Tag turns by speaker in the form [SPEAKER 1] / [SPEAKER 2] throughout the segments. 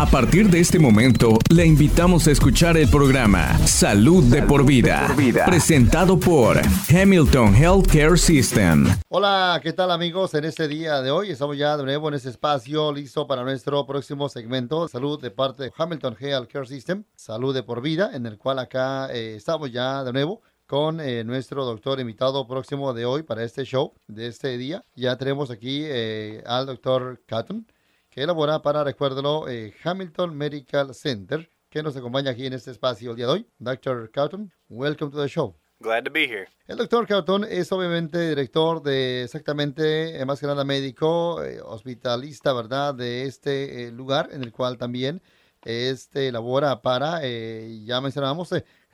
[SPEAKER 1] A partir de este momento, le invitamos a escuchar el programa Salud, de, por vida, presentado por Hamilton Healthcare System.
[SPEAKER 2] Hola, ¿qué tal amigos? En este día de hoy estamos ya de nuevo en este espacio listo para nuestro próximo segmento Salud de parte de Hamilton Healthcare System, Salud de por vida, en el cual acá eh, estamos ya de nuevo con eh, nuestro doctor invitado próximo de hoy para este show de este día. Ya tenemos aquí eh, al doctor Catton que elabora para, recuérdalo, eh, Hamilton Medical Center, que nos acompaña aquí en este espacio el día de hoy. Dr. Cowton, welcome to the show.
[SPEAKER 3] Glad to be here.
[SPEAKER 2] El doctor Cowton es obviamente director de exactamente, eh, más que nada médico, eh, hospitalista, ¿verdad?, de este lugar en el cual también este labora para, ya mencionamos,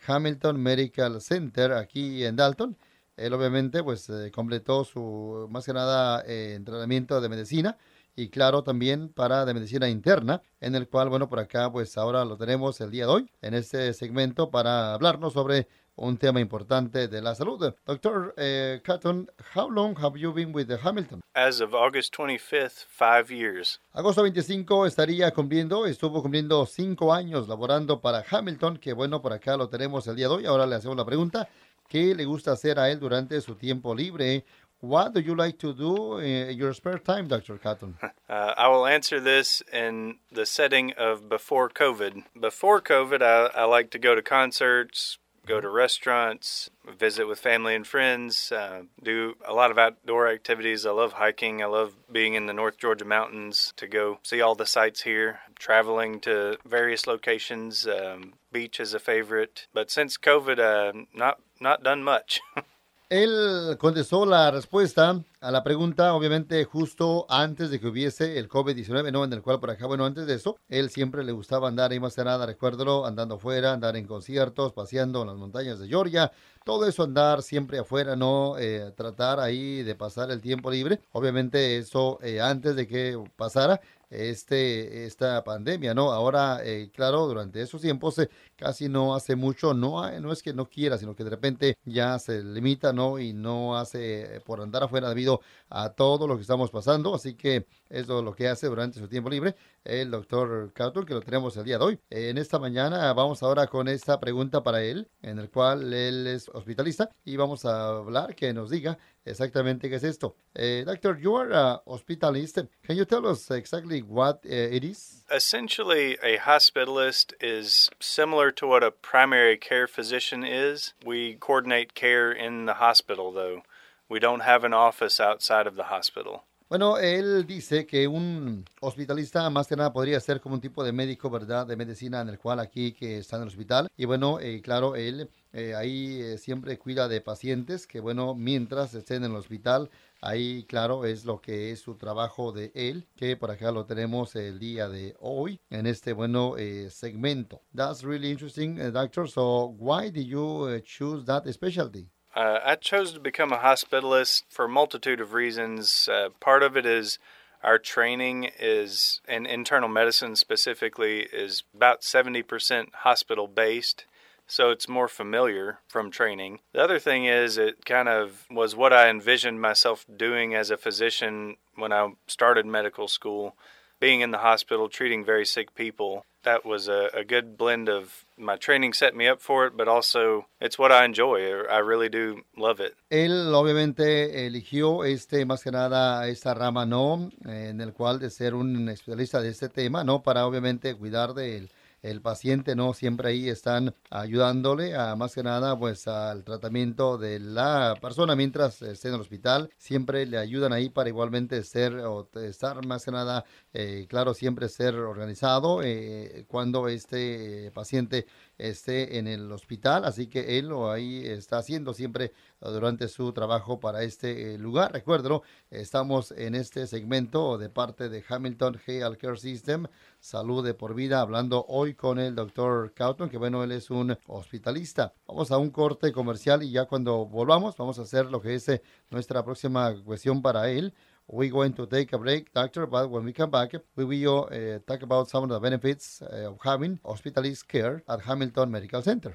[SPEAKER 2] Hamilton Medical Center aquí en Dalton. Él obviamente pues completó su, más que nada, entrenamiento de medicina y claro también para de medicina interna, en el cual, bueno, por acá pues ahora lo tenemos el día de hoy en este segmento para hablarnos sobre un tema importante de la salud. Doctor uh, Catton, how long have you been with the Hamilton?
[SPEAKER 3] As of August 25th, five years.
[SPEAKER 2] Agosto 25 estaría cumpliendo, estuvo cumpliendo cinco años laborando para Hamilton, que bueno, por acá lo tenemos el día de hoy. Ahora le hacemos la pregunta, ¿qué le gusta hacer a él durante su tiempo libre? What do you like to do in your spare time, Dr. Cotton?
[SPEAKER 3] Uh, I will answer this in the setting of before COVID. Before COVID, I, I like to go to concerts, go to restaurants, visit with family and friends, uh, do a lot of outdoor activities. I love hiking. I love being in the North Georgia mountains to go see all the sights here, traveling to various locations. Um, beach is a favorite. But since COVID, uh, not, not done much.
[SPEAKER 2] Él contestó la respuesta a la pregunta, obviamente, justo antes de que hubiese el COVID-19, ¿no? En el cual por acá, bueno, antes de eso, él siempre le gustaba andar y más que nada, recuérdalo, andando afuera, andar en conciertos, paseando en las montañas de Georgia, todo eso andar siempre afuera, ¿no? Eh, tratar ahí de pasar el tiempo libre. Obviamente eso eh, antes de que pasara este, esta pandemia, ¿no? Ahora, eh, claro, durante esos tiempos eh, casi no hace mucho, no, no es que no quiera, sino que de repente ya se limita, ¿no? Y no hace por andar afuera debido a todo lo que estamos pasando, así que eso es lo que hace durante su tiempo libre el doctor Cauton, que lo tenemos el día de hoy. En esta mañana vamos ahora con esta pregunta para él, en el cual él es hospitalista y vamos a hablar, que nos diga exactamente qué es esto. Uh, doctor, you are a hospitalist. Can you tell us exactly what uh, it is?
[SPEAKER 3] Essentially, a hospitalist is similar to what a primary care physician is. We coordinate care in the hospital, though. We don't have an office outside of the hospital.
[SPEAKER 2] Bueno, él dice que un hospitalista más que nada podría ser como un tipo de médico, ¿verdad? De medicina en el cual aquí que está en el hospital. Y bueno, eh, claro, él eh, ahí eh, siempre cuida de pacientes que bueno, mientras estén en el hospital, ahí claro es lo que es su trabajo de él, que por acá lo tenemos el día de hoy en este bueno segmento. That's really interesting, doctor. So why did you choose that specialty?
[SPEAKER 3] Uh, I chose to become a hospitalist for a multitude of reasons. Uh, part of it is our training is, in internal medicine specifically, is about 70% hospital based. So it's more familiar from training. The other thing is, it kind of was what I envisioned myself doing as a physician when I started medical school, being in the hospital, treating very sick people. That was a, a, good blend of my training set me up for it, but also it's what I enjoy. I really do love it.
[SPEAKER 2] Él obviamente eligió este más que nada esta rama no en el cual de ser un especialista de este tema, no para obviamente cuidar del el paciente, ¿no? Siempre ahí están ayudándole a más que nada pues al tratamiento de la persona mientras esté en el hospital. Siempre le ayudan ahí para igualmente ser o estar más que nada, eh, claro, siempre ser organizado eh, cuando este paciente esté en el hospital. Así que él lo ahí está haciendo siempre durante su trabajo para este eh, lugar. Recuerdo, estamos en este segmento de parte de Hamilton Health Care System, Salud de por Vida, hablando hoy con el doctor Cauton, que bueno, él es un hospitalista. Vamos a un corte comercial y ya cuando volvamos vamos a hacer lo que es eh, nuestra próxima cuestión para él. We're going to take a break, doctor, but when we come back, we will uh, talk about some of the benefits uh, of having hospitalist care at Hamilton Medical Center.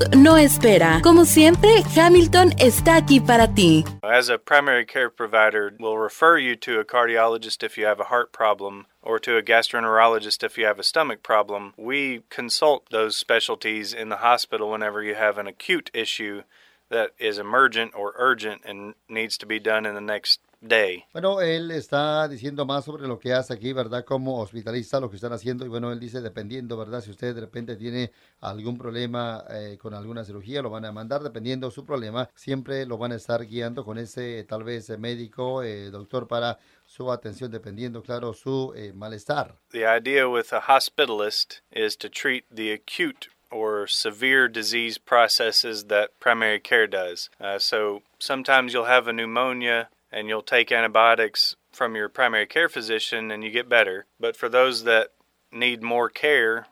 [SPEAKER 4] no espera. Como siempre, Hamilton está aquí para ti.
[SPEAKER 3] As a primary care provider, we'll refer you to a cardiologist if you have a heart problem or to a gastroenterologist if you have a stomach problem. We consult those specialties in the hospital whenever you have an acute issue that is emergent or urgent and needs to be done in the next day.
[SPEAKER 2] Bueno, él está diciendo más sobre lo que hace aquí, ¿verdad? Como hospitalista, lo que están haciendo. Y bueno, él dice, dependiendo, ¿verdad? Si usted de repente tiene algún problema eh, con alguna cirugía, lo van a mandar, dependiendo de su problema. Siempre lo van a estar guiando con ese, tal vez, eh, médico, eh, doctor, para su atención, dependiendo, claro, su eh, malestar.
[SPEAKER 3] The idea with a hospitalist is to treat the acute or severe disease processes that primary care does. Uh, so sometimes you'll have a pneumonia and you'll take antibiotics from your primary care physician and you get better. But for those that need more care,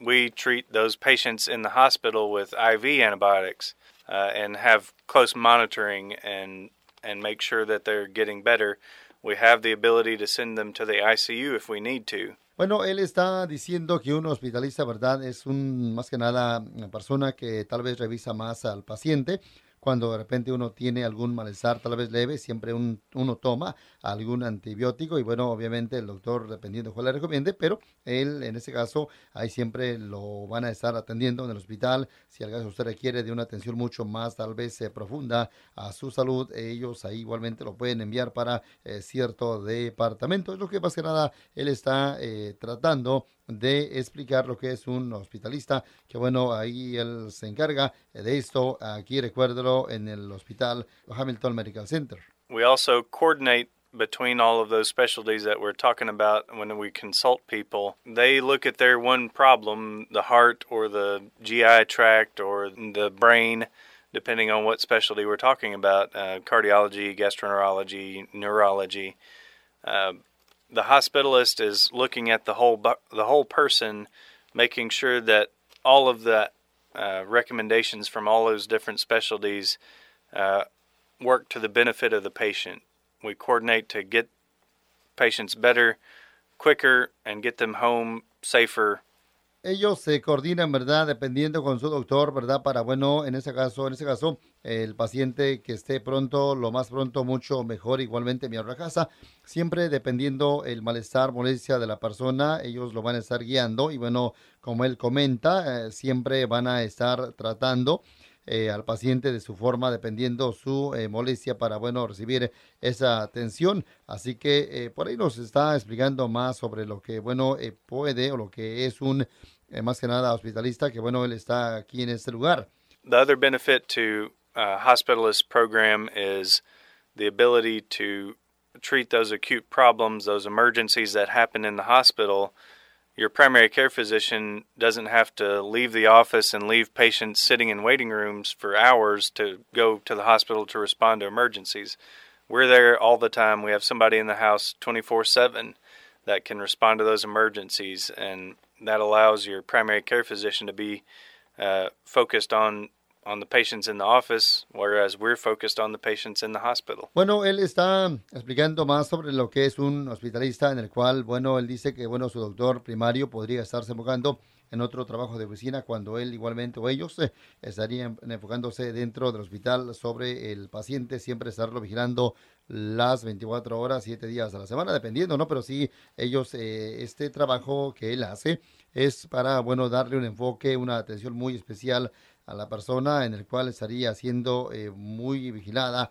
[SPEAKER 3] we treat those patients in the hospital with IV antibiotics uh, and have close monitoring and and make sure that they're getting better. We have the ability to send them to the ICU if we need to.
[SPEAKER 2] Bueno, él está diciendo que un hospitalista, ¿verdad? Es un, más que nada, una persona que tal vez revisa más al paciente cuando de repente uno tiene algún malestar tal vez leve, siempre un, uno toma algún antibiótico y bueno, obviamente el doctor, dependiendo de cuál le recomiende, pero él en ese caso ahí siempre lo van a estar atendiendo en el hospital. Si al caso usted requiere de una atención mucho más tal vez eh, profunda a su salud, ellos ahí igualmente lo pueden enviar para eh, cierto departamento. Es lo que más que nada él está eh, tratando de explicar lo que es un hospitalista, que bueno, ahí él se encarga de esto, aquí recuérdelo, en el hospital Hamilton Medical Center.
[SPEAKER 3] We also coordinate between all of those specialties that we're talking about when we consult people. They look at their one problem, the heart or the GI tract or the brain, depending on what specialty we're talking about uh, cardiology, gastroenterology, neurology. Uh, the hospitalist is looking at the whole bu- the whole person, making sure that all of the uh, recommendations from all those different specialties uh, work to the benefit of the patient. We coordinate to get patients better, quicker, and get them home safer
[SPEAKER 2] ellos se coordinan, ¿verdad? Dependiendo con su doctor, ¿verdad? Para, bueno, en ese caso, en ese caso, el paciente que esté pronto, lo más pronto, mucho mejor, igualmente mi a casa. Siempre dependiendo el malestar, molestia de la persona, ellos lo van a estar guiando y bueno, como él comenta, eh, siempre van a estar tratando eh, al paciente de su forma, dependiendo su eh, molestia para, bueno, recibir esa atención. Así que eh, por ahí nos está explicando más sobre lo que, bueno, eh, puede o lo que es un, eh, más que nada, hospitalista, que, bueno, él está aquí en este lugar.
[SPEAKER 3] The other benefit to a hospitalist program is the ability to treat those acute problems, those emergencies that happen in the hospital. Your primary care physician doesn't have to leave the office and leave patients sitting in waiting rooms for hours to go to the hospital to respond to emergencies. We're there all the time. We have somebody in the house 24 7 that can respond to those emergencies, and that allows your primary care physician to be uh, focused on on the patients in the office, whereas we're focused on the patients in the hospital.
[SPEAKER 2] Bueno, él está explicando más sobre lo que es un hospitalista en el cual, bueno, él dice que, bueno, su doctor primario podría estarse enfocando en otro trabajo de oficina cuando él igualmente o ellos eh, estarían enfocándose dentro del hospital sobre el paciente, siempre estarlo vigilando las 24 horas, 7 días a la semana, dependiendo, ¿no? Pero sí, ellos, eh, este trabajo que él hace es para, bueno, darle un enfoque, una atención muy especial a la persona en el cual estaría siendo eh, muy vigilada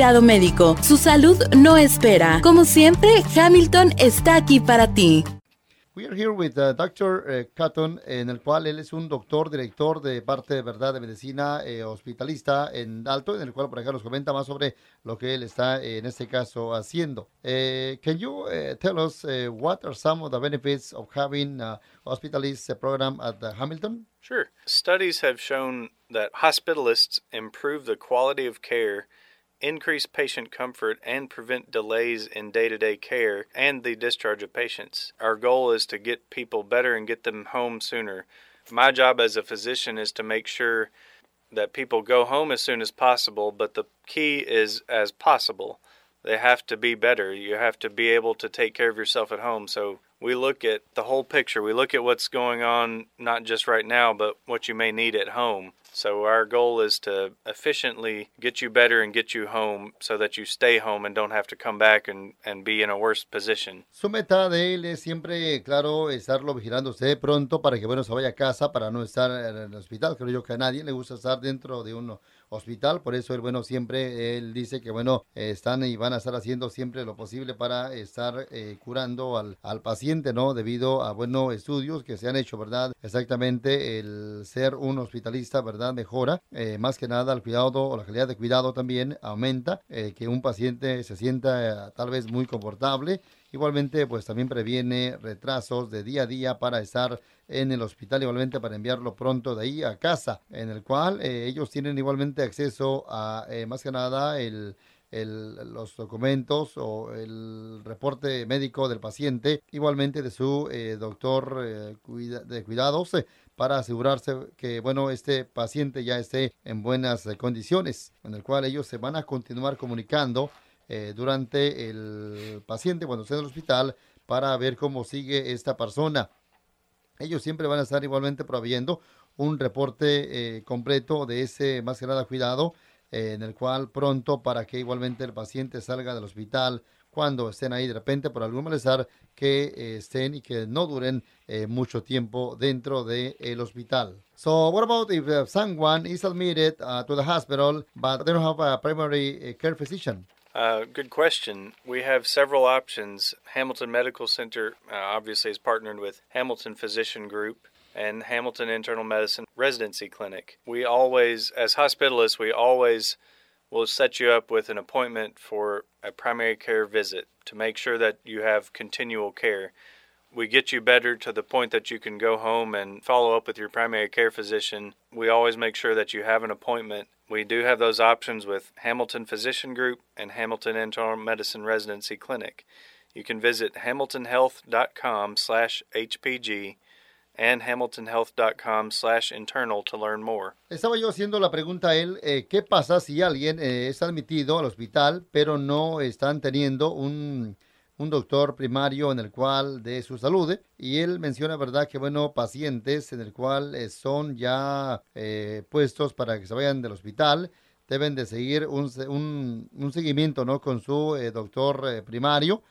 [SPEAKER 4] médico. Su salud no espera. Como siempre, Hamilton está aquí para ti.
[SPEAKER 2] We are here with uh, Dr. Uh, Cotton, en el cual él es un doctor, director de parte de verdad de medicina eh, hospitalista en Alto, en el cual por acá nos comenta más sobre lo que él está eh, en este caso haciendo. Uh, can you uh, tell us uh, what are some of the benefits of having a hospitalist program at the Hamilton?
[SPEAKER 3] Sure. Studies have shown that hospitalists improve the quality of care increase patient comfort, and prevent delays in day to day care and the discharge of patients. Our goal is to get people better and get them home sooner. My job as a physician is to make sure that people go home as soon as possible, but the key is as possible. They have to be better. You have to be able to take care of yourself at home. So we look at the whole picture. We look at what's going on, not just right now, but what you may need at home. So our goal is to efficiently get you better and get you home so that you stay home and don't have to come back and, and be in a worse position.
[SPEAKER 2] Su meta de él es siempre, claro, estarlo vigilando usted pronto para que, bueno, se vaya a casa para no estar en el hospital. Creo yo que a nadie le gusta estar dentro de un hospital, por eso él, bueno, siempre él dice que, bueno, están y van a estar haciendo siempre lo posible para estar eh, curando al, al, paciente, ¿no? Debido a, bueno, estudios que se han hecho, ¿verdad? Exactamente el ser un hospitalista, ¿verdad? Mejora, eh, más que nada el cuidado o la calidad de cuidado también aumenta, eh, que un paciente se sienta eh, tal vez muy confortable Igualmente, pues también previene retrasos de día a día para estar en el hospital, igualmente para enviarlo pronto de ahí a casa, en el cual eh, ellos tienen igualmente acceso a, eh, más que nada, el, los documentos o el reporte médico del paciente, igualmente de su eh, doctor de cuidados, para asegurarse que, bueno, este paciente ya esté en buenas condiciones, en el cual ellos se van a continuar comunicando eh, durante el paciente cuando esté en el hospital para ver cómo sigue esta persona. Ellos siempre van a estar igualmente proveyendo un reporte eh, completo de ese más que nada cuidado eh, en el cual pronto para que igualmente el paciente salga del hospital cuando estén ahí de repente por algún malestar que eh, estén y que no duren eh, mucho tiempo dentro del de hospital. So what about if uh, someone is admitted uh, to the hospital but they don't have a primary uh, care physician?
[SPEAKER 3] Uh, good question. We have several options. Hamilton Medical Center uh, obviously is partnered with Hamilton Physician Group and Hamilton Internal Medicine Residency Clinic. We always, as hospitalists, we always will set you up with an appointment for a primary care visit to make sure that you have continual care. We get you better to the point that you can go home and follow up with your primary care physician. We always make sure that you have an appointment we do have those options with Hamilton Physician Group and Hamilton Internal Medicine Residency Clinic. You can visit hamiltonhealth.com slash HPG and hamiltonhealth.com slash internal to learn more.
[SPEAKER 2] Estaba yo haciendo la pregunta a él, eh, ¿qué pasa si alguien eh, es admitido al hospital pero no están teniendo un un doctor primario en el cual de su salud y él menciona verdad que bueno pacientes en el cual eh, son ya eh, puestos para que se vayan del hospital deben de seguir un, un, un seguimiento no con su eh, doctor primario.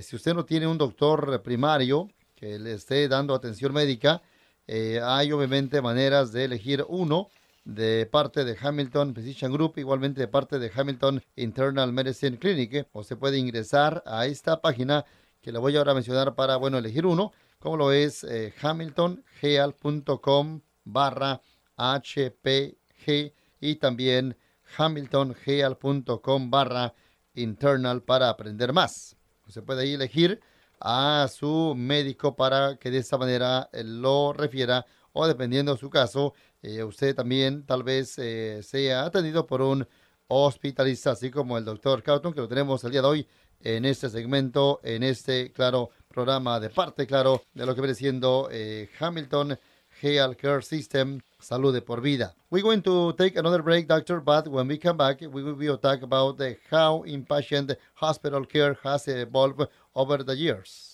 [SPEAKER 2] Si usted no tiene un doctor primario que le esté dando atención médica hay obviamente maneras de elegir uno de parte de Hamilton Physician Group, igualmente de parte de Hamilton Internal Medicine Clinic, o se puede ingresar a esta página que le voy ahora a mencionar para, bueno, elegir uno, como lo es eh, hamiltongeal.com barra HPG y también hamiltongeal.com barra internal para aprender más. Se puede ahí elegir a su médico para que de esta manera eh, lo refiera o dependiendo de su caso, eh, usted también tal vez eh, sea atendido por un hospitalista, así como el doctor Cauton, que lo tenemos el día de hoy en este segmento, en este, claro, programa de parte, claro, de lo que viene siendo eh, Hamilton Health Care System salud de por vida. We're going to take another break, doctor, but when we come back, we will be talk about the, how inpatient hospital care has evolved over the years.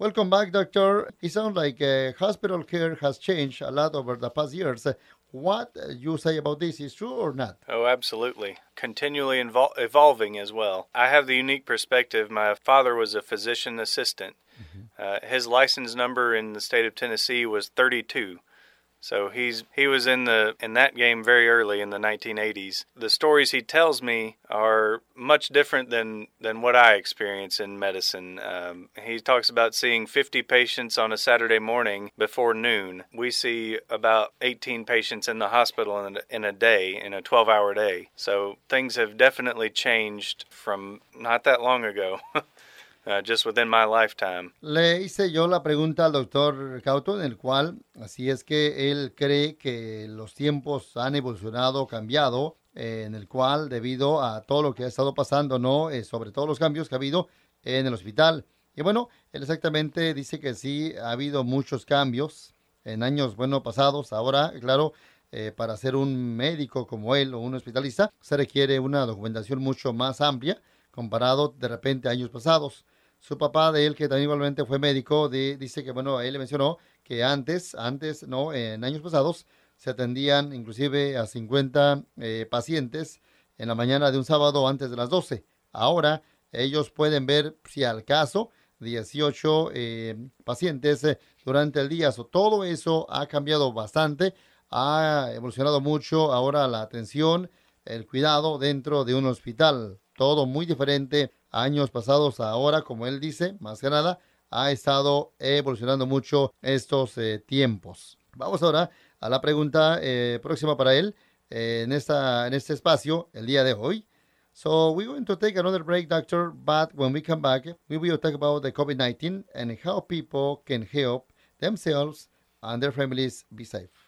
[SPEAKER 2] Welcome back, doctor. It sounds like uh, hospital care has changed a lot over the past years. What you say about this is true or not?
[SPEAKER 3] Oh, absolutely. Continually evolving as well. I have the unique perspective. My father was a physician assistant. Mm-hmm. Uh, his license number in the state of Tennessee was 32. So he's he was in the in that game very early in the 1980s. The stories he tells me are much different than than what I experience in medicine. Um, he talks about seeing 50 patients on a Saturday morning before noon. We see about 18 patients in the hospital in a, in a day in a 12-hour day. So things have definitely changed from not that long ago. Uh, just within my lifetime.
[SPEAKER 2] Le hice yo la pregunta al doctor Cauto, en el cual, así es que él cree que los tiempos han evolucionado, cambiado, eh, en el cual, debido a todo lo que ha estado pasando, ¿no? Eh, sobre todos los cambios que ha habido en el hospital. Y bueno, él exactamente dice que sí, ha habido muchos cambios en años, bueno, pasados. Ahora, claro, eh, para ser un médico como él o un hospitalista, se requiere una documentación mucho más amplia comparado de repente a años pasados. Su papá de él, que también igualmente fue médico, dice que, bueno, él le mencionó que antes, antes, no, en años pasados, se atendían inclusive a 50 eh, pacientes en la mañana de un sábado antes de las 12. Ahora ellos pueden ver, si al caso, 18 eh, pacientes eh, durante el día. todo eso ha cambiado bastante, ha evolucionado mucho ahora la atención, el cuidado dentro de un hospital. Todo muy diferente años pasados ahora, como él dice, más que nada, ha estado evolucionando mucho estos eh, tiempos. Vamos ahora a la pregunta eh, próxima para él eh, en, esta, en este espacio el día de hoy. So we're going to take another break, doctor, but when we come back, we will talk about the COVID-19 and how people can help themselves and their families be safe.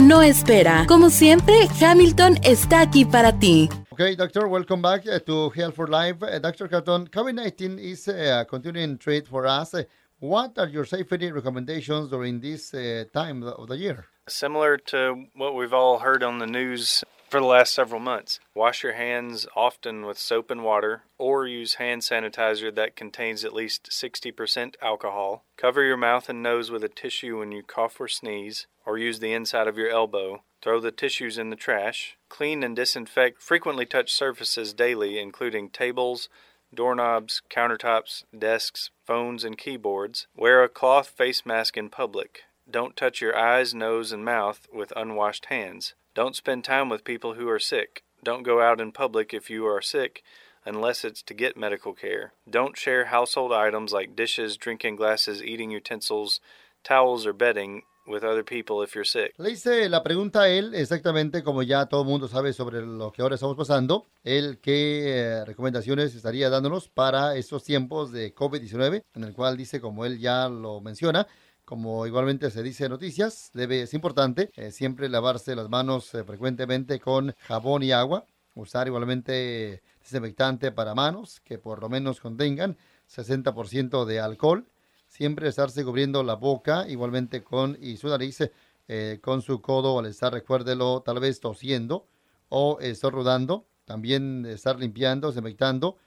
[SPEAKER 4] no espera. Como siempre, Hamilton está aquí para ti.
[SPEAKER 2] Okay, doctor, welcome back uh, to Health for Life. Uh, Dr. Carton, COVID-19 is uh, a continuing threat for us. What are your safety recommendations during this time of the year?
[SPEAKER 3] Similar to what we've all heard on the news for the last several months. Wash your hands often with soap and water, or use hand sanitizer that contains at least 60% alcohol. Cover your mouth and nose with a tissue when you cough or sneeze, or use the inside of your elbow. Throw the tissues in the trash. Clean and disinfect frequently touched surfaces daily, including tables, doorknobs, countertops, desks, phones, and keyboards. Wear a cloth face mask in public. Don't touch your eyes, nose, and mouth with unwashed hands. Don't spend time with people who are sick. Don't go out in public if you are sick unless it's to get medical care. Don't share household items like dishes, drinking glasses, eating utensils, towels, or bedding with other people if you're sick.
[SPEAKER 2] Le hice la pregunta a él, exactamente como ya todo el mundo sabe sobre lo que ahora estamos pasando, él qué eh, recomendaciones estaría dándonos para estos tiempos de COVID-19, en el cual dice, como él ya lo menciona, como igualmente se dice en noticias, debe, es importante eh, siempre lavarse las manos eh, frecuentemente con jabón y agua, usar igualmente desinfectante para manos que por lo menos contengan 60% de alcohol, siempre estarse cubriendo la boca igualmente con y su nariz eh, con su codo al estar, recuérdelo, tal vez tosiendo o estornudando, también estar limpiando, desinfectando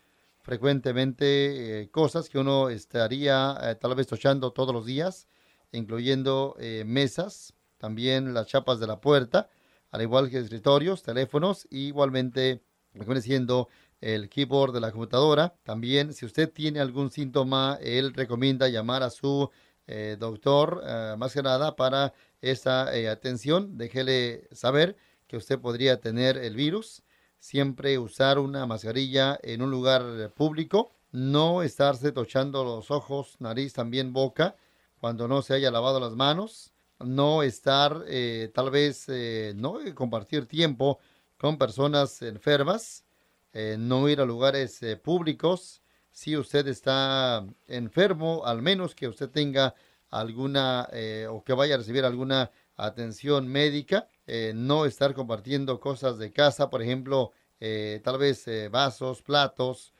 [SPEAKER 2] frecuentemente cosas que uno estaría tal vez tochando todos los días incluyendo eh, mesas, también las chapas de la puerta, al igual que escritorios, teléfonos, y igualmente siendo el keyboard de la computadora. También, si usted tiene algún síntoma, él recomienda llamar a su eh, doctor, eh, más que nada, para esta eh, atención. Déjele saber que usted podría tener el virus. Siempre usar una mascarilla en un lugar público. No estarse tochando los ojos, nariz, también boca, cuando no se haya lavado las manos. No estar, tal vez, no compartir tiempo con personas enfermas eh, no ir a lugares eh, públicos. Si usted está enfermo, al menos que usted tenga alguna eh, o que vaya a recibir alguna atención médica, no estar compartiendo cosas de casa, por ejemplo, tal vez vasos, platos,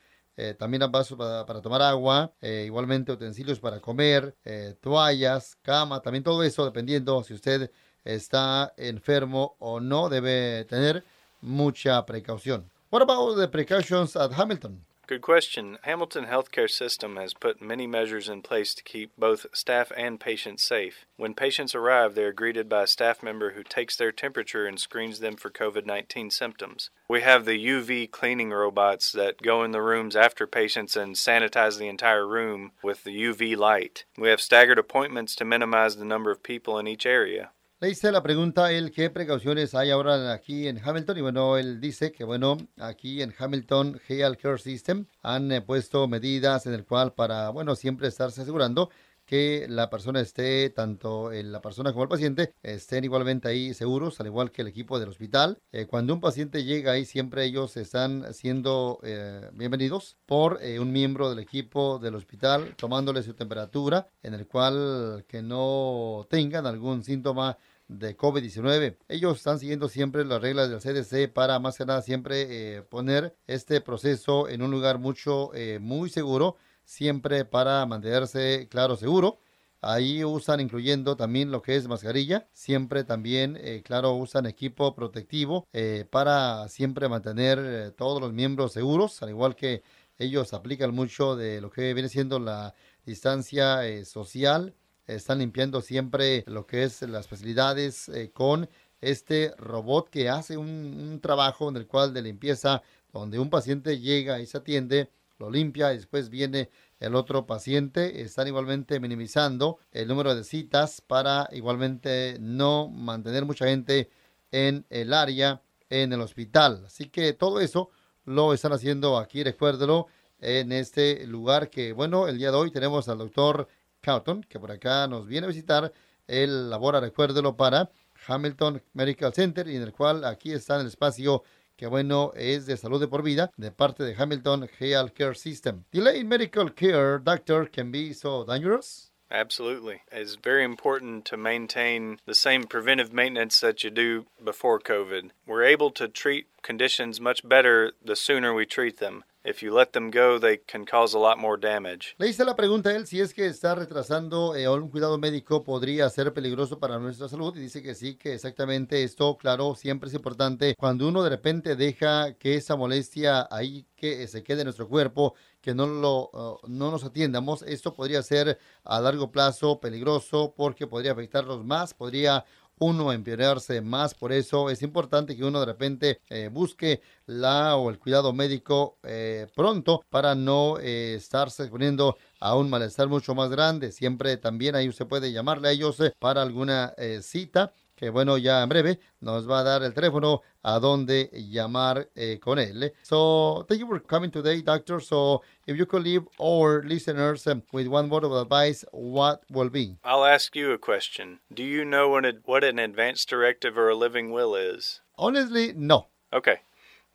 [SPEAKER 2] también vasos para, para tomar agua, igualmente utensilios para comer, toallas, cama, también todo eso, dependiendo si usted está enfermo o no, debe tener mucha precaución. What about the precautions at Hamilton?
[SPEAKER 3] Good question. Hamilton Healthcare System has put many measures in place to keep both staff and patients safe. When patients arrive, they are greeted by a staff member who takes their temperature and screens them for COVID 19 symptoms. We have the UV cleaning robots that go in the rooms after patients and sanitize the entire room with the UV light. We have staggered appointments to minimize the number of people in each area.
[SPEAKER 2] Le hice la pregunta él qué precauciones hay ahora aquí en Hamilton y bueno, él dice que bueno, aquí en Hamilton Health Care System han eh, puesto medidas en el cual para, bueno, siempre estarse asegurando que la persona esté, tanto la persona como el paciente, estén igualmente ahí seguros, al igual que el equipo del hospital. Eh, cuando un paciente llega ahí, siempre ellos están siendo eh, bienvenidos por un miembro del equipo del hospital, tomándole su temperatura, en el cual que no tengan algún síntoma de COVID-19. Ellos están siguiendo siempre las reglas del CDC para más que nada siempre eh, poner este proceso en un lugar mucho, eh, muy seguro, siempre para mantenerse, claro, seguro. Ahí usan incluyendo también lo que es mascarilla, siempre también, eh, claro, usan equipo protectivo para siempre mantener todos los miembros seguros, al igual que ellos aplican mucho de lo que viene siendo la distancia social están limpiando siempre lo que es las facilidades eh, con este robot que hace un, trabajo en el cual de limpieza donde un paciente llega y se atiende, lo limpia y después viene el otro paciente. Están igualmente minimizando el número de citas para igualmente no mantener mucha gente en el área, en el hospital. Así que todo eso lo están haciendo aquí, recuérdelo, en este lugar que, bueno, el día de hoy tenemos al doctor Cowton, que por acá nos viene a visitar. Él labora, recuérdelo, para Hamilton Medical Center, y en el cual aquí está el espacio que bueno es de salud de por vida de parte de Hamilton Health Care System. Delayed medical care, doctor, can be so dangerous.
[SPEAKER 3] Absolutely. It's very important to maintain the same preventive maintenance that you do before COVID. We're able to treat conditions much better the sooner we treat them. If you let them go, they can cause a lot more damage.
[SPEAKER 2] Le hice la pregunta a él si es que está retrasando eh, un cuidado médico podría ser peligroso para nuestra salud y dice que sí, que exactamente esto, claro, siempre es importante cuando uno de repente deja que esa molestia ahí que se quede en nuestro cuerpo, que no lo uh, no nos atiendamos, esto podría ser a largo plazo peligroso porque podría afectarnos más, podría uno empeorarse más. Por eso es importante que uno de repente eh, busque la o el cuidado médico eh, pronto para no eh, estarse exponiendo a un malestar mucho más grande. Siempre también ahí usted puede llamarle a ellos para alguna cita que bueno, ya en breve nos va a dar el teléfono a donde llamar eh, con él. So, thank you for coming today, doctor. So, if you could leave our listeners um, with one word of advice, what will be?
[SPEAKER 3] I'll ask you a question. Do you know what, what an advance directive or a living will is?
[SPEAKER 2] Honestly, no.
[SPEAKER 3] Okay.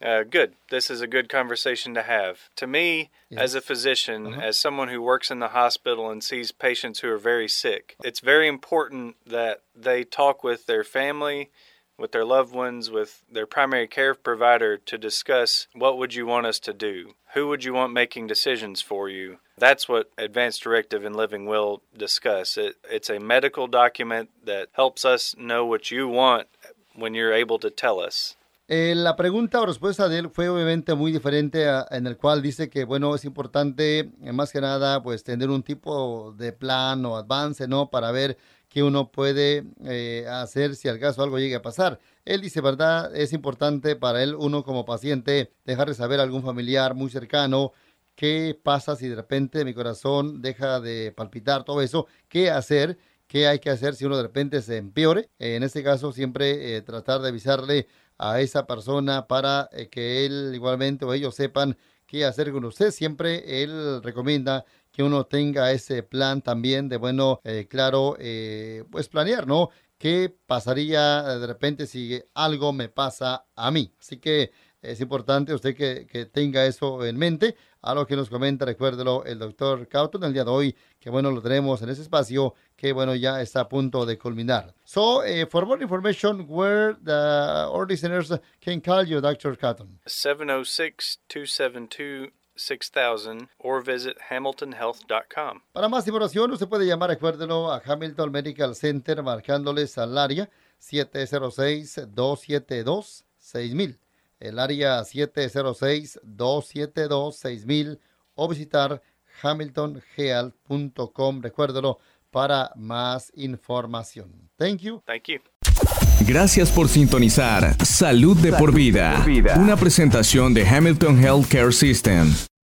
[SPEAKER 3] Uh, good. This is a good conversation to have. To me, as a physician, uh-huh. as someone who works in the hospital and sees patients who are very sick, it's very important that they talk with their family, with their loved ones, with their primary care provider to discuss what would you want us to do? Who would you want making decisions for you? That's what Advanced Directive and Living Will discuss. It, it's a medical document that helps us know what you want when you're able to tell us.
[SPEAKER 2] Eh, la pregunta o respuesta de él fue obviamente muy diferente en el cual dice que bueno es importante eh, más que nada pues tener un tipo de plan o avance no para ver que uno puede eh, hacer si al caso algo llegue a pasar. Él dice, ¿verdad? Es importante para él, uno como paciente, dejarle saber a algún familiar muy cercano qué pasa si de repente mi corazón deja de palpitar, todo eso, qué hacer, qué hay que hacer si uno de repente se empeore. en este caso, siempre tratar de avisarle a esa persona para eh, que él igualmente o ellos sepan qué hacer con usted. Siempre él recomienda que uno tenga ese plan también de, bueno, eh, claro, pues planear, ¿no? ¿Qué pasaría de repente si algo me pasa a mí? Así que es importante usted que, que tenga eso en mente a lo que nos comenta, recuérdelo, el doctor Cauton el día de hoy, que bueno, lo tenemos en ese espacio, que bueno, ya está a punto de culminar. So, uh, for more information, where the, our listeners can call you, Dr. Cauton?
[SPEAKER 3] 706-272 6000 or visit hamiltonhealth.com.
[SPEAKER 2] Para más información, usted puede llamar, recuérdelo, a Hamilton Medical Center marcándoles al área 706-272-6000 el área 706-272-6000 o visitar hamiltonhealth.com. Recuérdelo para más información. Thank you.
[SPEAKER 3] Thank you.
[SPEAKER 1] Gracias por sintonizar Salud de, por, vida, una presentación de Hamilton Healthcare System.